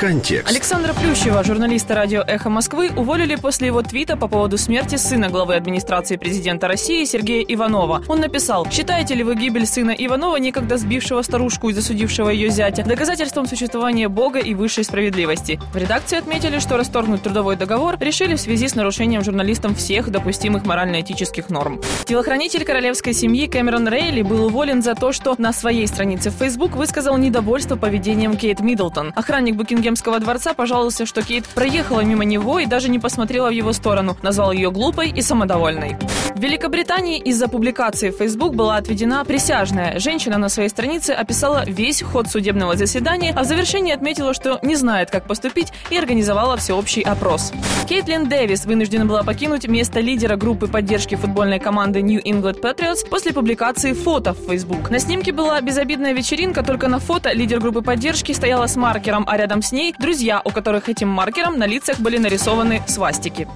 Контекст. Александра Плющева, журналиста радио «Эхо Москвы», уволили после его твита по поводу смерти сына главы администрации президента России Сергея Иванова. Он написал, «Считаете ли вы гибель сына Иванова, некогда сбившего старушку и засудившего ее зятя, доказательством существования Бога и высшей справедливости?» В редакции отметили, что расторгнуть трудовой договор решили в связи с нарушением журналистам всех допустимых морально-этических норм. Телохранитель королевской семьи Кэмерон Рейли был уволен за то, что на своей странице в Facebook высказал недовольство поведением Кейт Миддлтон. Охранник Букингем Букингемского дворца пожаловался, что Кейт проехала мимо него и даже не посмотрела в его сторону, назвал ее глупой и самодовольной. В Великобритании из-за публикации в Facebook была отведена присяжная. Женщина на своей странице описала весь ход судебного заседания, а в завершении отметила, что не знает, как поступить, и организовала всеобщий опрос. Кейтлин Дэвис вынуждена была покинуть место лидера группы поддержки футбольной команды New England Patriots после публикации фото в Facebook. На снимке была безобидная вечеринка, только на фото лидер группы поддержки стояла с маркером, а рядом с ней друзья, у которых этим маркером на лицах были нарисованы свастики.